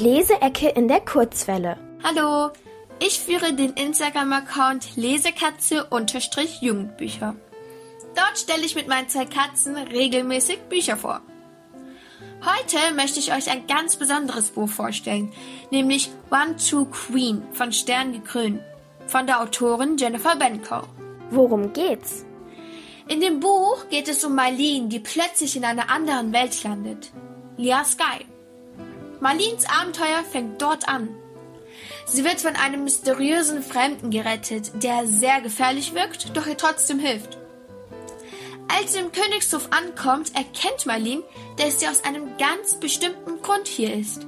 Leseecke in der Kurzwelle. Hallo, ich führe den Instagram-Account Lesekatze-Jugendbücher. Dort stelle ich mit meinen zwei Katzen regelmäßig Bücher vor. Heute möchte ich euch ein ganz besonderes Buch vorstellen, nämlich One True Queen von Stern gekrönt, von der Autorin Jennifer Benkow. Worum geht's? In dem Buch geht es um Marlene, die plötzlich in einer anderen Welt landet. Lia Sky. Marlins Abenteuer fängt dort an. Sie wird von einem mysteriösen Fremden gerettet, der sehr gefährlich wirkt, doch ihr trotzdem hilft. Als sie im Königshof ankommt, erkennt Marlene, dass sie aus einem ganz bestimmten Grund hier ist.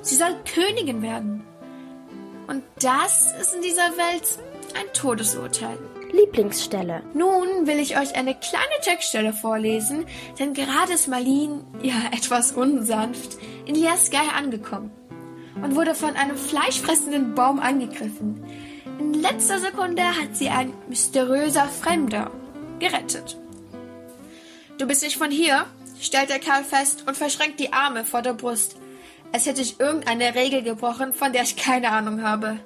Sie soll Königin werden. Und das ist in dieser Welt ein Todesurteil. Lieblingsstelle. Nun will ich euch eine kleine Textstelle vorlesen, denn gerade ist Marlene, ja etwas unsanft, in Liaskai angekommen und wurde von einem fleischfressenden Baum angegriffen. In letzter Sekunde hat sie ein mysteriöser Fremder gerettet. Du bist nicht von hier, stellt der Kerl fest und verschränkt die Arme vor der Brust, als hätte ich irgendeine Regel gebrochen, von der ich keine Ahnung habe.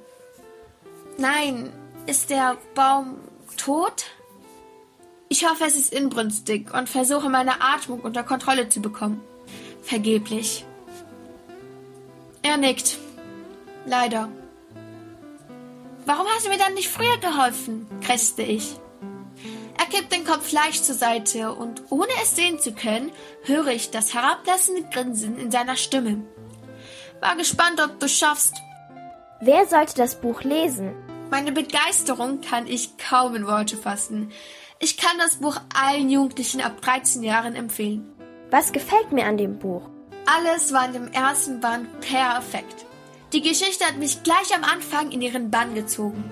Nein, ist der Baum tot? Ich hoffe, es ist inbrünstig und versuche meine Atmung unter Kontrolle zu bekommen. Vergeblich. Er nickt. Leider. Warum hast du mir dann nicht früher geholfen? krächzte ich. Er kippt den Kopf leicht zur Seite und ohne es sehen zu können, höre ich das herablassende Grinsen in seiner Stimme. War gespannt, ob du schaffst. Wer sollte das Buch lesen? Meine Begeisterung kann ich kaum in Worte fassen. Ich kann das Buch allen Jugendlichen ab 13 Jahren empfehlen. Was gefällt mir an dem Buch? Alles war in dem ersten Band perfekt. Die Geschichte hat mich gleich am Anfang in ihren Bann gezogen.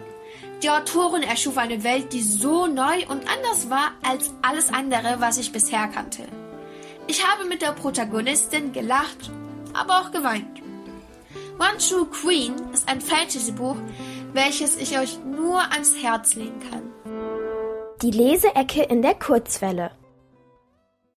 Die Autorin erschuf eine Welt, die so neu und anders war als alles andere, was ich bisher kannte. Ich habe mit der Protagonistin gelacht, aber auch geweint. One True Queen ist ein Fantasy-Buch, welches ich euch nur ans Herz legen kann. Die Leseecke in der Kurzwelle.